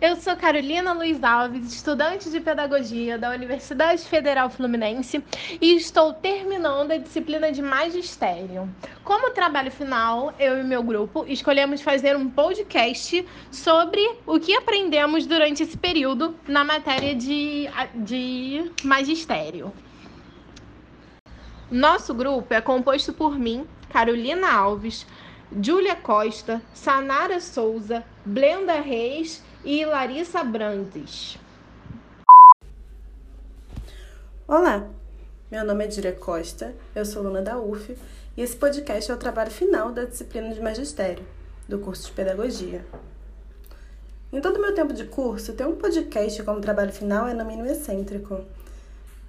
Eu sou Carolina Luiz Alves, estudante de Pedagogia da Universidade Federal Fluminense e estou terminando a disciplina de Magistério. Como trabalho final, eu e meu grupo escolhemos fazer um podcast sobre o que aprendemos durante esse período na matéria de, de Magistério. Nosso grupo é composto por mim, Carolina Alves, Júlia Costa, Sanara Souza, Blenda Reis e Larissa Brandes. Olá, meu nome é Júlia Costa, eu sou aluna da UF e esse podcast é o trabalho final da disciplina de Magistério, do curso de Pedagogia. Em todo o meu tempo de curso, ter um podcast como trabalho final é no mínimo excêntrico.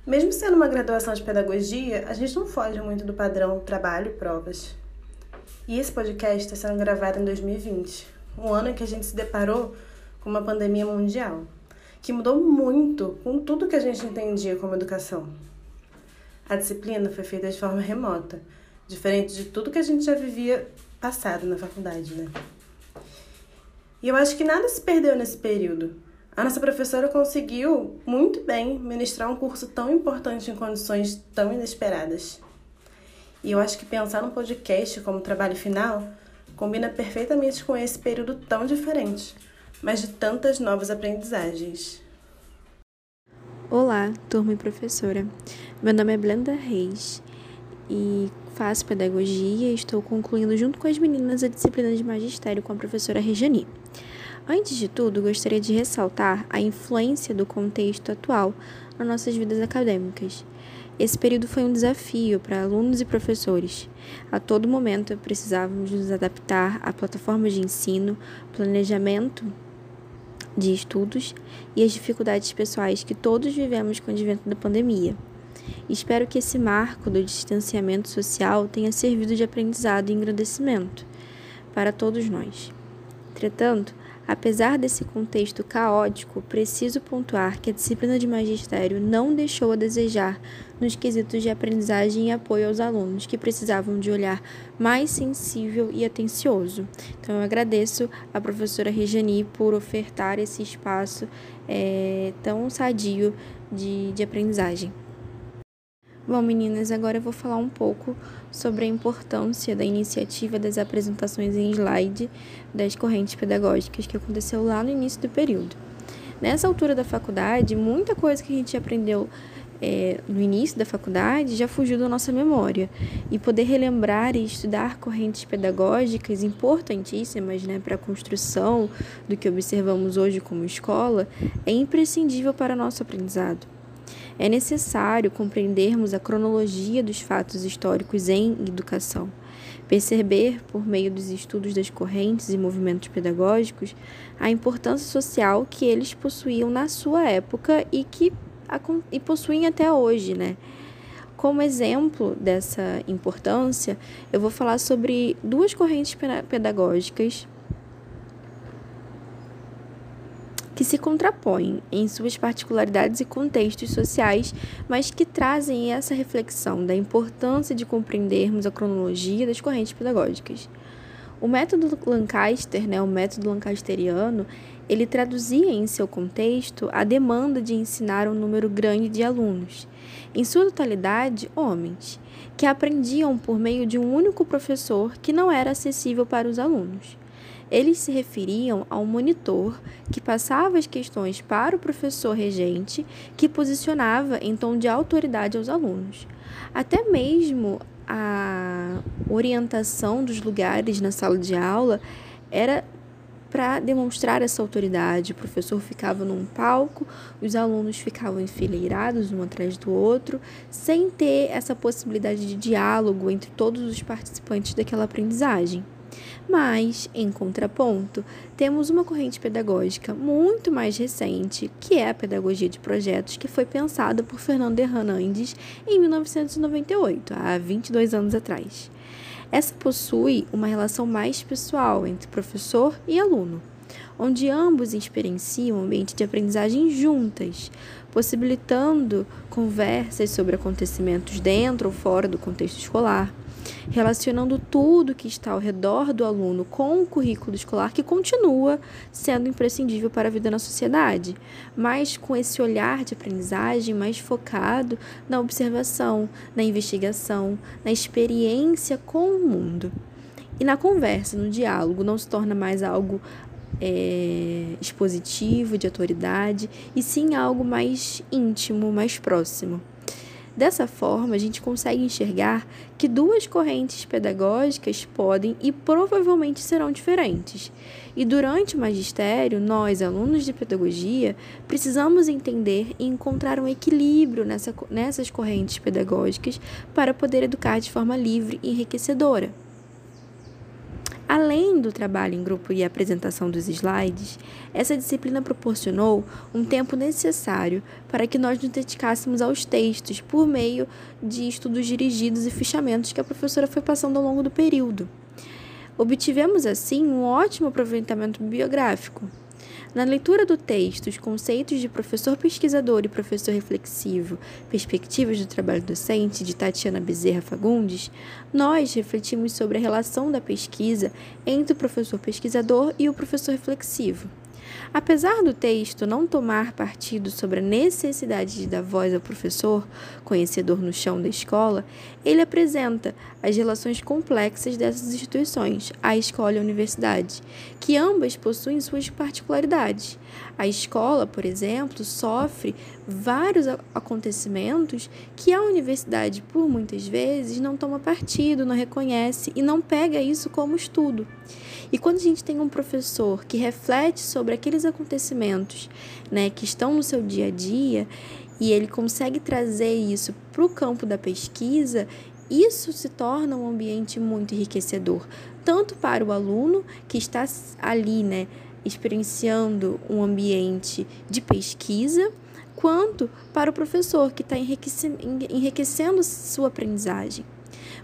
Mesmo sendo uma graduação de pedagogia, a gente não foge muito do padrão trabalho e provas. E esse podcast está sendo gravado em 2020, um ano em que a gente se deparou com uma pandemia mundial, que mudou muito com tudo que a gente entendia como educação. A disciplina foi feita de forma remota, diferente de tudo que a gente já vivia passado na faculdade, né? E eu acho que nada se perdeu nesse período. A nossa professora conseguiu muito bem ministrar um curso tão importante em condições tão inesperadas. E eu acho que pensar no podcast como trabalho final combina perfeitamente com esse período tão diferente, mas de tantas novas aprendizagens. Olá, turma e professora. Meu nome é Blenda Reis e faço pedagogia e estou concluindo junto com as meninas a disciplina de magistério com a professora Rejani. Antes de tudo, gostaria de ressaltar a influência do contexto atual nas nossas vidas acadêmicas. Esse período foi um desafio para alunos e professores. A todo momento precisávamos nos adaptar a plataformas de ensino, planejamento de estudos e as dificuldades pessoais que todos vivemos com o advento da pandemia. Espero que esse marco do distanciamento social tenha servido de aprendizado e engrandecimento para todos nós. Entretanto, Apesar desse contexto caótico, preciso pontuar que a disciplina de magistério não deixou a desejar nos quesitos de aprendizagem e apoio aos alunos que precisavam de olhar mais sensível e atencioso. Então, eu agradeço à professora Rejani por ofertar esse espaço é, tão sadio de, de aprendizagem. Bom, meninas, agora eu vou falar um pouco sobre a importância da iniciativa das apresentações em slide das correntes pedagógicas que aconteceu lá no início do período. Nessa altura da faculdade, muita coisa que a gente aprendeu é, no início da faculdade já fugiu da nossa memória. E poder relembrar e estudar correntes pedagógicas importantíssimas né, para a construção do que observamos hoje como escola é imprescindível para nosso aprendizado. É necessário compreendermos a cronologia dos fatos históricos em educação, perceber, por meio dos estudos das correntes e movimentos pedagógicos, a importância social que eles possuíam na sua época e que e possuem até hoje, né? Como exemplo dessa importância, eu vou falar sobre duas correntes pedagógicas que se contrapõem em suas particularidades e contextos sociais, mas que trazem essa reflexão da importância de compreendermos a cronologia das correntes pedagógicas. O método Lancaster, né, o método lancasteriano, ele traduzia em seu contexto a demanda de ensinar um número grande de alunos, em sua totalidade homens, que aprendiam por meio de um único professor que não era acessível para os alunos. Eles se referiam ao monitor que passava as questões para o professor regente, que posicionava em tom de autoridade aos alunos. Até mesmo a orientação dos lugares na sala de aula era para demonstrar essa autoridade. O professor ficava num palco, os alunos ficavam enfileirados um atrás do outro, sem ter essa possibilidade de diálogo entre todos os participantes daquela aprendizagem. Mas, em contraponto, temos uma corrente pedagógica muito mais recente, que é a pedagogia de projetos, que foi pensada por Fernando Hernandes em 1998, há 22 anos atrás. Essa possui uma relação mais pessoal entre professor e aluno. onde ambos experienciam um ambiente de aprendizagem juntas, possibilitando conversas sobre acontecimentos dentro ou fora do contexto escolar, relacionando tudo que está ao redor do aluno com o currículo escolar que continua sendo imprescindível para a vida na sociedade, mas com esse olhar de aprendizagem mais focado na observação, na investigação, na experiência com o mundo. E na conversa, no diálogo, não se torna mais algo é, expositivo, de autoridade, e sim algo mais íntimo, mais próximo. Dessa forma, a gente consegue enxergar que duas correntes pedagógicas podem e provavelmente serão diferentes. E durante o magistério, nós, alunos de pedagogia, precisamos entender e encontrar um equilíbrio nessa, nessas correntes pedagógicas para poder educar de forma livre e enriquecedora. Além do trabalho em grupo e apresentação dos slides, essa disciplina proporcionou um tempo necessário para que nós nos dedicássemos aos textos por meio de estudos dirigidos e fichamentos que a professora foi passando ao longo do período. Obtivemos, assim, um ótimo aproveitamento bibliográfico. Na leitura do texto, os conceitos de professor pesquisador e professor reflexivo, perspectivas do trabalho docente, de Tatiana Bezerra Fagundes, nós refletimos sobre a relação da pesquisa entre o professor pesquisador e o professor reflexivo. Apesar do texto não tomar partido sobre a necessidade de dar voz ao professor, conhecedor no chão da escola, ele apresenta as relações complexas dessas instituições, a escola e a universidade, que ambas possuem suas particularidades. A escola, por exemplo, sofre vários acontecimentos que a universidade, por muitas vezes, não toma partido, não reconhece e não pega isso como estudo. E quando a gente tem um professor que reflete sobre aqueles acontecimentos né, que estão no seu dia a dia e ele consegue trazer isso para o campo da pesquisa, isso se torna um ambiente muito enriquecedor, tanto para o aluno que está ali, né, experienciando um ambiente de pesquisa, quanto para o professor que está enriquecendo sua aprendizagem.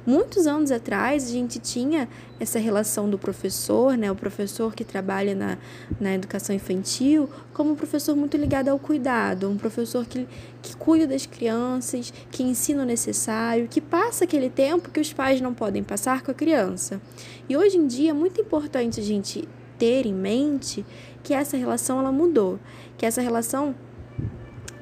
Muitos anos atrás, a gente tinha essa relação do professor, né, o professor que trabalha na, na educação infantil, como um professor muito ligado ao cuidado, um professor que, que cuida das crianças, que ensina o necessário, que passa aquele tempo que os pais não podem passar com a criança. E hoje em dia é muito importante a gente ter em mente que essa relação ela mudou, que essa relação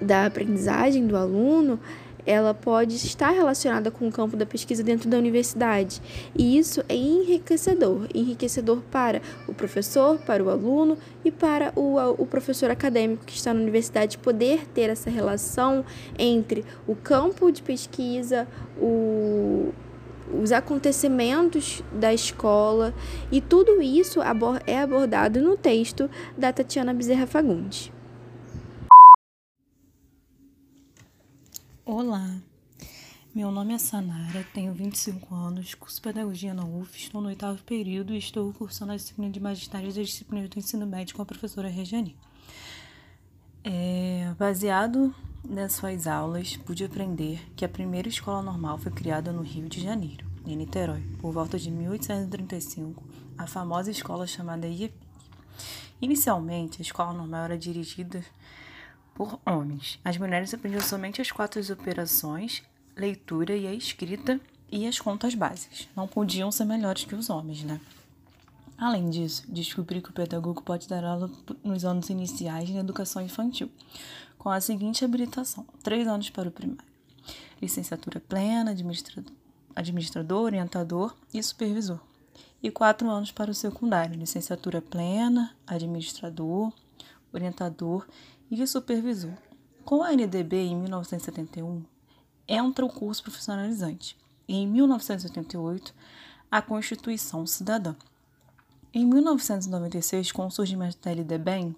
da aprendizagem do aluno ela pode estar relacionada com o campo da pesquisa dentro da universidade. E isso é enriquecedor enriquecedor para o professor, para o aluno e para o, o professor acadêmico que está na universidade poder ter essa relação entre o campo de pesquisa, o, os acontecimentos da escola e tudo isso é abordado no texto da Tatiana Bezerra Fagundes. Olá, meu nome é Sanara, tenho 25 anos, curso Pedagogia na UF, estou no oitavo período e estou cursando a disciplina de magistério das disciplinas do ensino médio com a professora Regiane. É, baseado nas suas aulas, pude aprender que a primeira escola normal foi criada no Rio de Janeiro, em Niterói, por volta de 1835, a famosa escola chamada IEP. Inicialmente, a escola normal era dirigida por homens. As mulheres aprendiam somente as quatro operações, leitura e a escrita e as contas básicas. Não podiam ser melhores que os homens, né? Além disso, descobri que o pedagogo pode dar aula nos anos iniciais na educação infantil, com a seguinte habilitação: três anos para o primário, licenciatura plena, administrador, administrador orientador e supervisor, e quatro anos para o secundário, licenciatura plena, administrador, orientador e supervisor. Com a NDB em 1971, entra o curso profissionalizante e em 1988 a Constituição Cidadã. Em 1996, com o surgimento da LDBEM,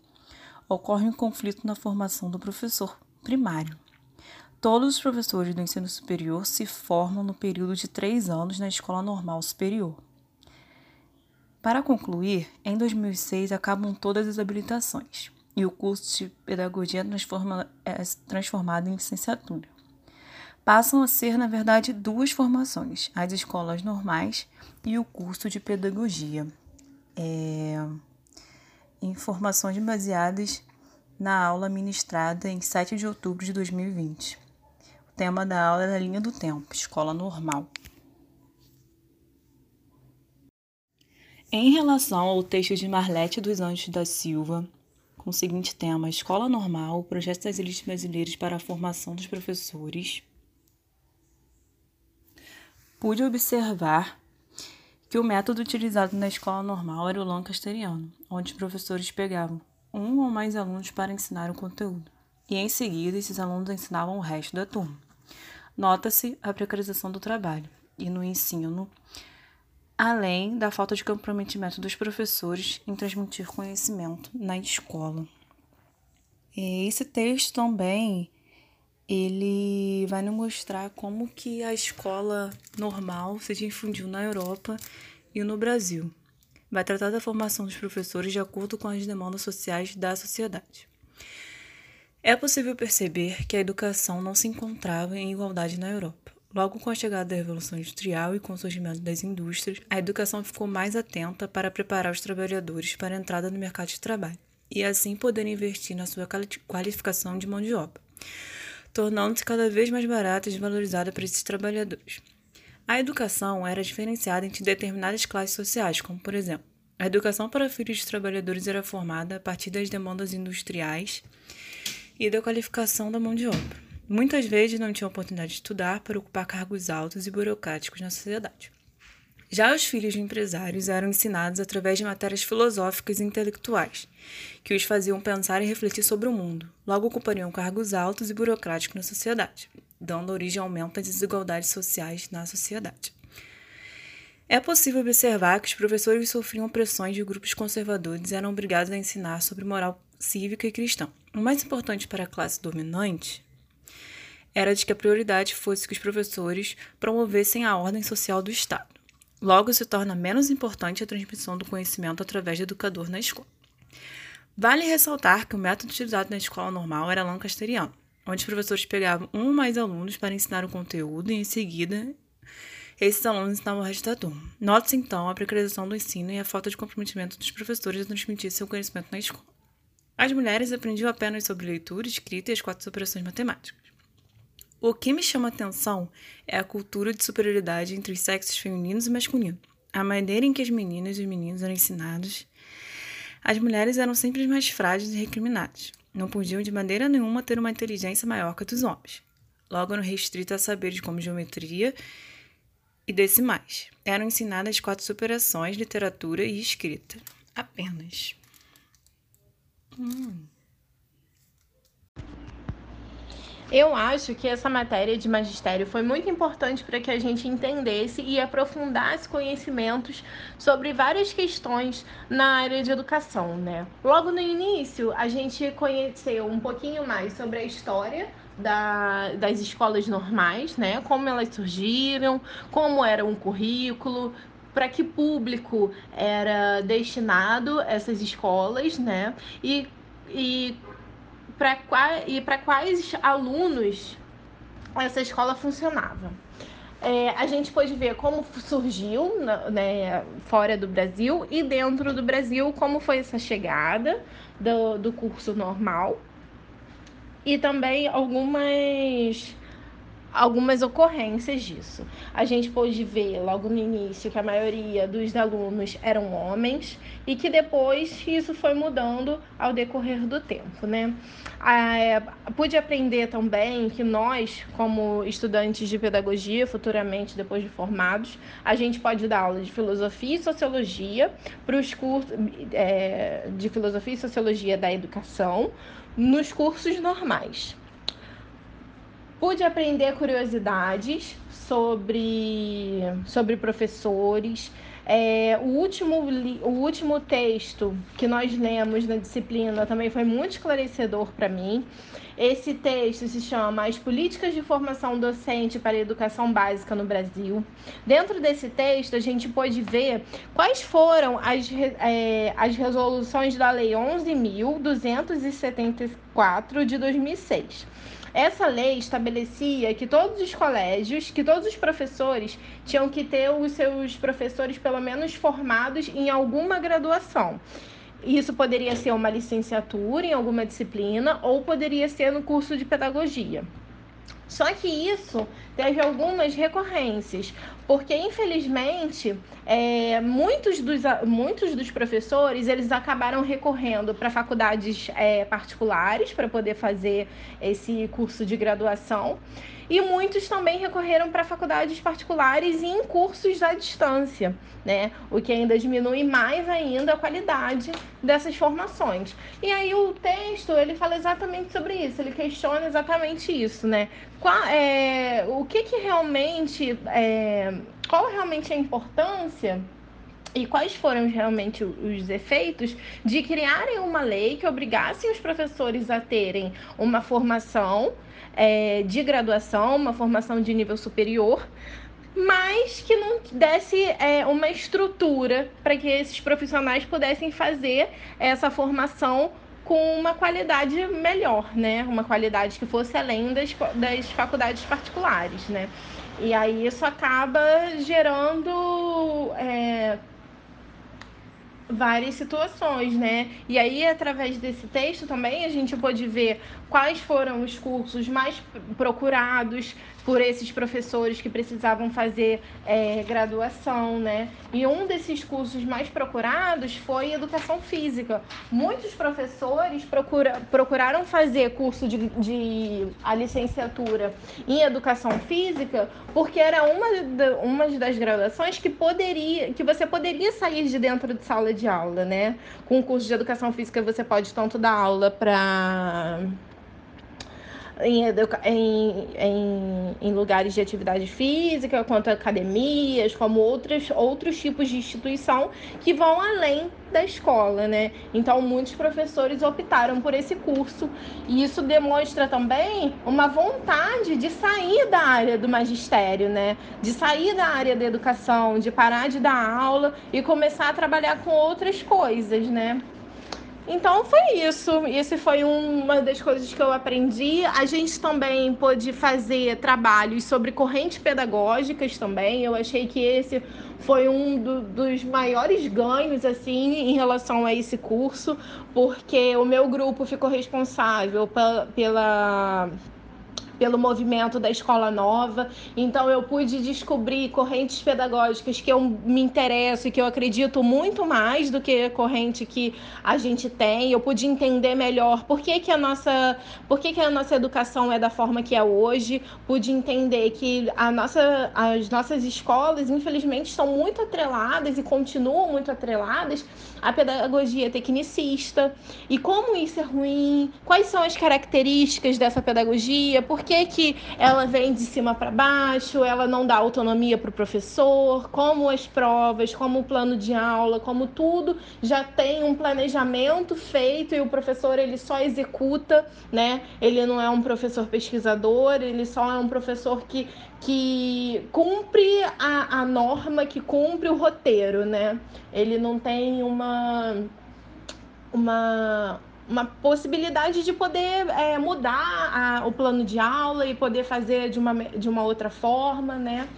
ocorre um conflito na formação do professor primário. Todos os professores do ensino superior se formam no período de três anos na Escola Normal Superior. Para concluir, em 2006 acabam todas as habilitações e o curso de pedagogia transforma, é transformado em licenciatura. Passam a ser, na verdade, duas formações: as escolas normais e o curso de pedagogia. É... informações baseadas na aula ministrada em 7 de outubro de 2020. O tema da aula é a linha do tempo, escola normal. Em relação ao texto de Marlete dos Anjos da Silva, com o seguinte tema: Escola Normal, projeto das elites brasileiras para a formação dos professores, pude observar que o método utilizado na escola normal era o lancasteriano, onde os professores pegavam um ou mais alunos para ensinar o conteúdo, e em seguida esses alunos ensinavam o resto da turma. Nota-se a precarização do trabalho e no ensino, além da falta de comprometimento dos professores em transmitir conhecimento na escola. Esse texto também ele vai nos mostrar como que a escola normal se difundiu na Europa e no Brasil. Vai tratar da formação dos professores de acordo com as demandas sociais da sociedade. É possível perceber que a educação não se encontrava em igualdade na Europa. Logo com a chegada da Revolução Industrial e com o surgimento das indústrias, a educação ficou mais atenta para preparar os trabalhadores para a entrada no mercado de trabalho e assim poder investir na sua qualificação de mão de obra tornando-se cada vez mais barata e desvalorizada para esses trabalhadores. A educação era diferenciada entre determinadas classes sociais, como, por exemplo, a educação para filhos de trabalhadores era formada a partir das demandas industriais e da qualificação da mão de obra. Muitas vezes não tinham oportunidade de estudar para ocupar cargos altos e burocráticos na sociedade. Já os filhos de empresários eram ensinados através de matérias filosóficas e intelectuais, que os faziam pensar e refletir sobre o mundo, logo ocupariam cargos altos e burocráticos na sociedade, dando origem ao aumento das desigualdades sociais na sociedade. É possível observar que os professores sofriam pressões de grupos conservadores e eram obrigados a ensinar sobre moral cívica e cristã. O mais importante para a classe dominante era de que a prioridade fosse que os professores promovessem a ordem social do Estado. Logo, se torna menos importante a transmissão do conhecimento através do educador na escola. Vale ressaltar que o método utilizado na escola normal era lancasteriano, onde os professores pegavam um ou mais alunos para ensinar o conteúdo e, em seguida, esses alunos ensinavam o resto da turma. Note-se, então, a precarização do ensino e a falta de comprometimento dos professores a transmitir seu conhecimento na escola. As mulheres aprendiam apenas sobre leitura, escrita e as quatro operações matemáticas. O que me chama atenção é a cultura de superioridade entre os sexos femininos e masculinos. A maneira em que as meninas e os meninos eram ensinados. As mulheres eram sempre mais frágeis e recriminadas. Não podiam de maneira nenhuma ter uma inteligência maior que a dos homens. Logo eram restritas a saberes como geometria e decimais. Eram ensinadas quatro superações, literatura e escrita. Apenas. Hum. Eu acho que essa matéria de magistério foi muito importante para que a gente entendesse e aprofundasse conhecimentos sobre várias questões na área de educação, né? Logo no início, a gente conheceu um pouquinho mais sobre a história da, das escolas normais, né? Como elas surgiram, como era um currículo, para que público era destinado essas escolas, né? E, e e para quais alunos essa escola funcionava. É, a gente pode ver como surgiu né, fora do Brasil e dentro do Brasil, como foi essa chegada do, do curso normal. E também algumas algumas ocorrências disso. A gente pôde ver logo no início que a maioria dos alunos eram homens e que depois isso foi mudando ao decorrer do tempo, né? Ah, pude aprender também que nós, como estudantes de pedagogia, futuramente depois de formados, a gente pode dar aula de filosofia e sociologia para os cursos é, de filosofia e sociologia da educação nos cursos normais pude aprender curiosidades sobre, sobre professores. É, o, último, o último texto que nós lemos na disciplina também foi muito esclarecedor para mim. Esse texto se chama As Políticas de Formação Docente para a Educação Básica no Brasil. Dentro desse texto, a gente pôde ver quais foram as, é, as resoluções da Lei 11.274 de 2006. Essa lei estabelecia que todos os colégios, que todos os professores tinham que ter os seus professores pelo menos formados em alguma graduação. Isso poderia ser uma licenciatura em alguma disciplina ou poderia ser no curso de pedagogia. Só que isso teve algumas recorrências, porque infelizmente é, muitos, dos, muitos dos professores eles acabaram recorrendo para faculdades é, particulares para poder fazer esse curso de graduação e muitos também recorreram para faculdades particulares e em cursos à distância, né? O que ainda diminui mais ainda a qualidade dessas formações. E aí o texto ele fala exatamente sobre isso, ele questiona exatamente isso, né? Qual, é, o que, que realmente é, qual realmente é a importância e quais foram realmente os efeitos de criarem uma lei que obrigasse os professores a terem uma formação é, de graduação, uma formação de nível superior, mas que não desse é, uma estrutura para que esses profissionais pudessem fazer essa formação com uma qualidade melhor, né? Uma qualidade que fosse além das, das faculdades particulares, né? E aí isso acaba gerando é, várias situações, né? E aí, através desse texto também, a gente pôde ver quais foram os cursos mais procurados por esses professores que precisavam fazer é, graduação, né? E um desses cursos mais procurados foi educação física. Muitos professores procura, procuraram fazer curso de, de a licenciatura em educação física porque era uma, uma das graduações que poderia, que você poderia sair de dentro de sala de aula, né? Com o curso de educação física você pode tanto dar aula para em, em, em, em, lugares de atividade física, quanto academias, como outros, outros tipos de instituição que vão além da escola, né? Então, muitos professores optaram por esse curso e isso demonstra também uma vontade de sair da área do magistério, né? De sair da área da educação, de parar de dar aula e começar a trabalhar com outras coisas, né? Então foi isso. Isso foi uma das coisas que eu aprendi. A gente também pôde fazer trabalhos sobre correntes pedagógicas também. Eu achei que esse foi um do, dos maiores ganhos assim em relação a esse curso, porque o meu grupo ficou responsável pela pelo movimento da escola nova. Então eu pude descobrir correntes pedagógicas que eu me interesso e que eu acredito muito mais do que a corrente que a gente tem. Eu pude entender melhor por que, que a nossa, por que, que a nossa educação é da forma que é hoje. Pude entender que a nossa, as nossas escolas, infelizmente, estão muito atreladas e continuam muito atreladas à pedagogia tecnicista. E como isso é ruim? Quais são as características dessa pedagogia? Por que, que ela vem de cima para baixo, ela não dá autonomia para o professor, como as provas, como o plano de aula, como tudo já tem um planejamento feito e o professor ele só executa, né? Ele não é um professor pesquisador, ele só é um professor que, que cumpre a, a norma, que cumpre o roteiro, né? Ele não tem uma uma uma possibilidade de poder é, mudar a, o plano de aula e poder fazer de uma, de uma outra forma, né?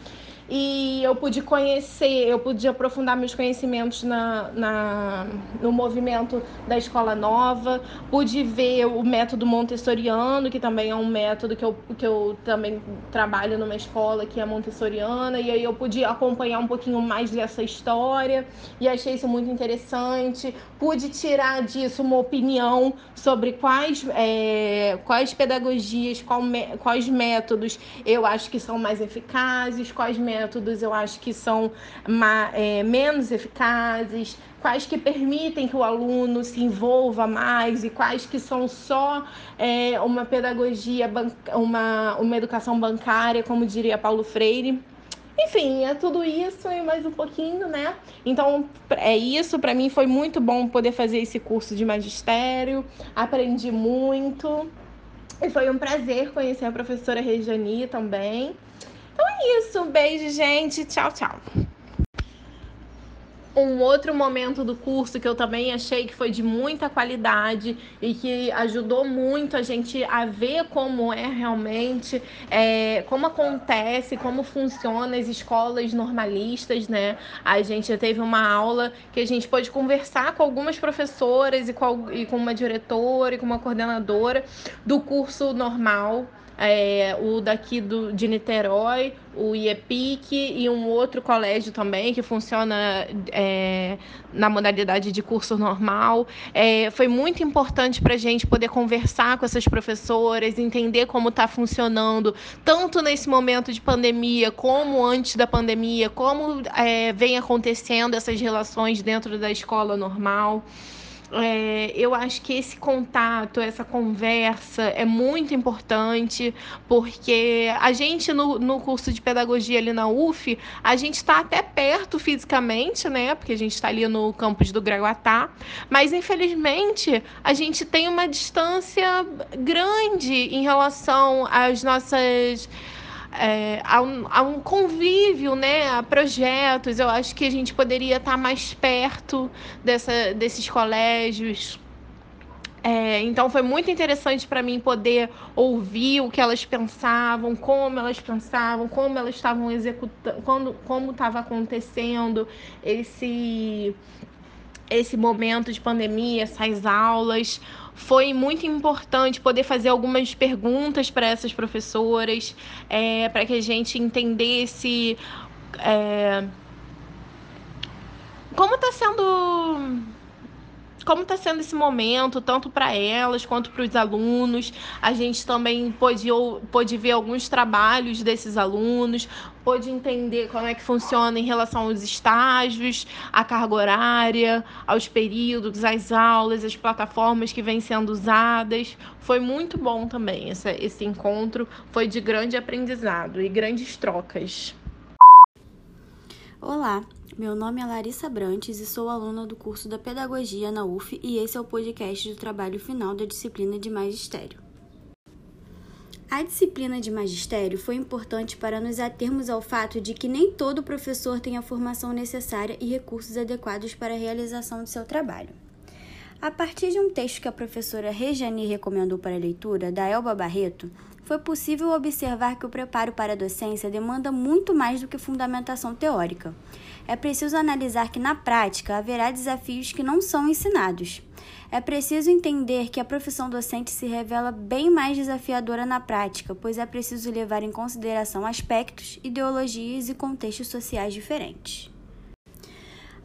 E eu pude conhecer, eu pude aprofundar meus conhecimentos na, na, no movimento da escola nova, pude ver o método montessoriano, que também é um método que eu, que eu também trabalho numa escola que é montessoriana, e aí eu pude acompanhar um pouquinho mais dessa história e achei isso muito interessante. Pude tirar disso uma opinião sobre quais, é, quais pedagogias, qual, quais métodos eu acho que são mais eficazes, quais métodos métodos eu acho que são é, menos eficazes, quais que permitem que o aluno se envolva mais e quais que são só é, uma pedagogia, uma, uma educação bancária, como diria Paulo Freire. Enfim, é tudo isso e mais um pouquinho, né? Então, é isso. Para mim foi muito bom poder fazer esse curso de magistério. Aprendi muito. E foi um prazer conhecer a professora Rejani também. Então é isso. Um beijo, gente. Tchau, tchau. Um outro momento do curso que eu também achei que foi de muita qualidade e que ajudou muito a gente a ver como é realmente, é, como acontece, como funciona as escolas normalistas, né? A gente teve uma aula que a gente pôde conversar com algumas professoras e com, e com uma diretora e com uma coordenadora do curso normal é, o daqui do, de Niterói, o IEPIC e um outro colégio também que funciona é, na modalidade de curso normal. É, foi muito importante para a gente poder conversar com essas professoras, entender como está funcionando, tanto nesse momento de pandemia, como antes da pandemia, como é, vem acontecendo essas relações dentro da escola normal. É, eu acho que esse contato, essa conversa é muito importante, porque a gente no, no curso de pedagogia ali na UF, a gente está até perto fisicamente, né? Porque a gente está ali no campus do Graguatá, mas infelizmente a gente tem uma distância grande em relação às nossas é, a, um, a, um, convívio, né, a projetos. Eu acho que a gente poderia estar mais perto dessa, desses colégios. É, então foi muito interessante para mim poder ouvir o que elas pensavam, como elas pensavam, como elas estavam executando, quando, como estava acontecendo esse esse momento de pandemia, essas aulas. Foi muito importante poder fazer algumas perguntas para essas professoras, é, para que a gente entendesse é, como está sendo como está sendo esse momento, tanto para elas quanto para os alunos. A gente também pôde, pôde ver alguns trabalhos desses alunos, pôde entender como é que funciona em relação aos estágios, à carga horária, aos períodos, às aulas, às plataformas que vêm sendo usadas. Foi muito bom também esse, esse encontro, foi de grande aprendizado e grandes trocas. Olá, meu nome é Larissa Brantes e sou aluna do curso da Pedagogia na UF e esse é o podcast do trabalho final da disciplina de Magistério. A disciplina de magistério foi importante para nos atermos ao fato de que nem todo professor tem a formação necessária e recursos adequados para a realização de seu trabalho. A partir de um texto que a professora Rejane recomendou para a leitura, da Elba Barreto, foi possível observar que o preparo para a docência demanda muito mais do que fundamentação teórica. É preciso analisar que, na prática, haverá desafios que não são ensinados. É preciso entender que a profissão docente se revela bem mais desafiadora na prática, pois é preciso levar em consideração aspectos, ideologias e contextos sociais diferentes.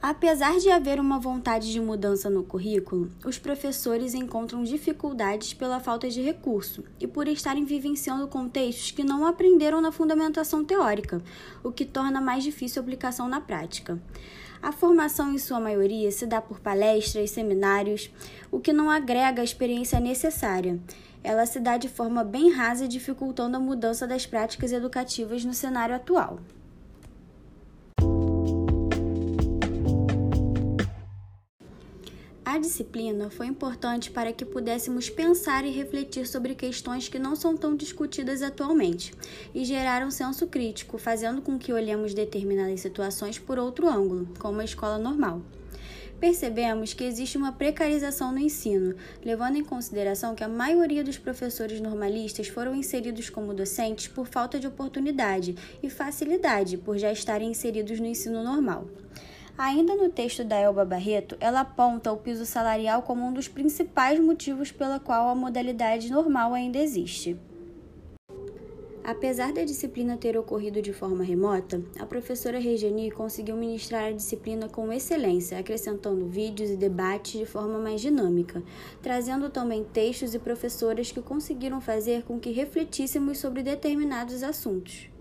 Apesar de haver uma vontade de mudança no currículo, os professores encontram dificuldades pela falta de recurso e por estarem vivenciando contextos que não aprenderam na fundamentação teórica, o que torna mais difícil a aplicação na prática. A formação, em sua maioria, se dá por palestras, seminários, o que não agrega a experiência necessária. Ela se dá de forma bem rasa, dificultando a mudança das práticas educativas no cenário atual. A disciplina foi importante para que pudéssemos pensar e refletir sobre questões que não são tão discutidas atualmente e gerar um senso crítico, fazendo com que olhemos determinadas situações por outro ângulo, como a escola normal. Percebemos que existe uma precarização no ensino, levando em consideração que a maioria dos professores normalistas foram inseridos como docentes por falta de oportunidade e facilidade por já estarem inseridos no ensino normal. Ainda no texto da Elba Barreto, ela aponta o piso salarial como um dos principais motivos pela qual a modalidade normal ainda existe. Apesar da disciplina ter ocorrido de forma remota, a professora Regiane conseguiu ministrar a disciplina com excelência, acrescentando vídeos e debates de forma mais dinâmica, trazendo também textos e professoras que conseguiram fazer com que refletíssemos sobre determinados assuntos.